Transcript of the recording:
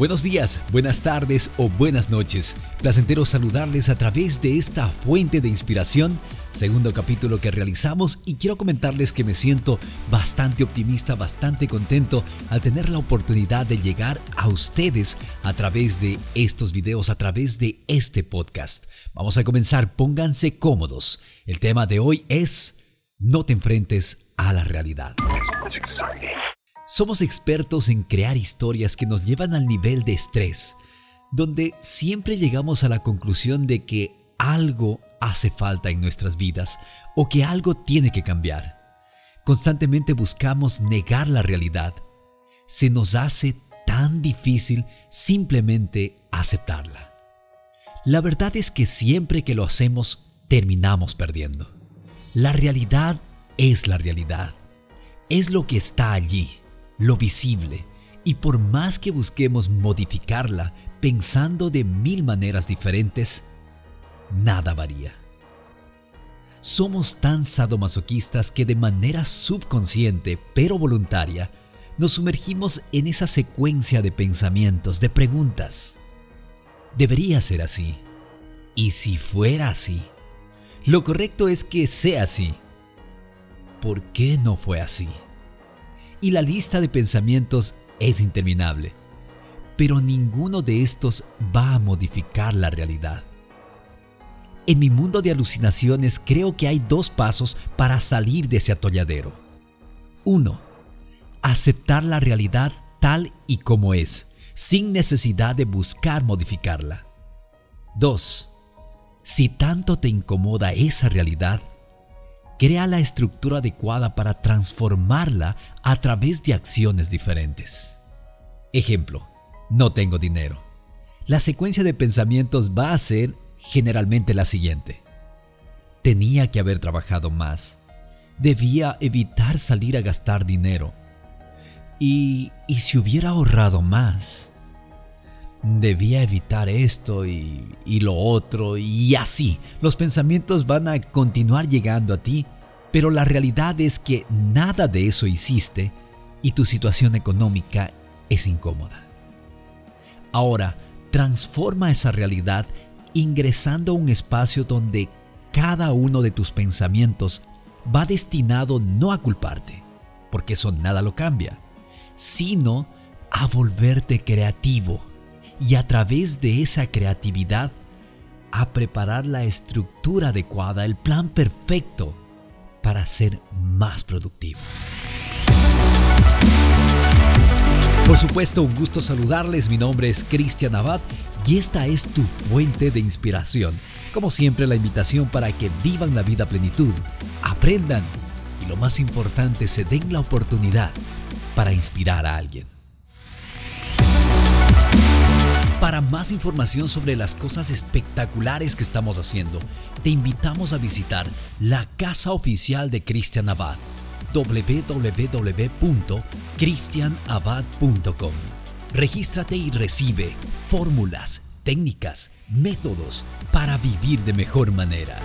Buenos días, buenas tardes o buenas noches. Placentero saludarles a través de esta fuente de inspiración, segundo capítulo que realizamos y quiero comentarles que me siento bastante optimista, bastante contento al tener la oportunidad de llegar a ustedes a través de estos videos, a través de este podcast. Vamos a comenzar, pónganse cómodos. El tema de hoy es no te enfrentes a la realidad. Somos expertos en crear historias que nos llevan al nivel de estrés, donde siempre llegamos a la conclusión de que algo hace falta en nuestras vidas o que algo tiene que cambiar. Constantemente buscamos negar la realidad. Se nos hace tan difícil simplemente aceptarla. La verdad es que siempre que lo hacemos terminamos perdiendo. La realidad es la realidad. Es lo que está allí lo visible, y por más que busquemos modificarla pensando de mil maneras diferentes, nada varía. Somos tan sadomasoquistas que de manera subconsciente pero voluntaria nos sumergimos en esa secuencia de pensamientos, de preguntas. ¿Debería ser así? ¿Y si fuera así? Lo correcto es que sea así. ¿Por qué no fue así? Y la lista de pensamientos es interminable. Pero ninguno de estos va a modificar la realidad. En mi mundo de alucinaciones creo que hay dos pasos para salir de ese atolladero. 1. Aceptar la realidad tal y como es, sin necesidad de buscar modificarla. 2. Si tanto te incomoda esa realidad, crea la estructura adecuada para transformarla a través de acciones diferentes. Ejemplo, no tengo dinero. La secuencia de pensamientos va a ser generalmente la siguiente. Tenía que haber trabajado más. Debía evitar salir a gastar dinero. Y, y si hubiera ahorrado más, debía evitar esto y, lo otro y así. Los pensamientos van a continuar llegando a ti, pero la realidad es que nada de eso hiciste y tu situación económica es incómoda. Ahora, transforma esa realidad ingresando a un espacio donde cada uno de tus pensamientos va destinado no a culparte, porque eso nada lo cambia, sino a volverte creativo y a través de esa creatividad a preparar la estructura adecuada, el plan perfecto para ser más productivo. Por supuesto, un gusto saludarles. Mi nombre es Cristian Abad y esta es tu fuente de inspiración. Como siempre, la invitación para que vivan la vida plenitud, aprendan y lo más importante, se den la oportunidad para inspirar a alguien. Para más información sobre las cosas espectaculares que estamos haciendo, te invitamos a visitar la casa oficial de Cristian Abad, www.cristianabad.com. Regístrate y recibe fórmulas, técnicas, métodos para vivir de mejor manera.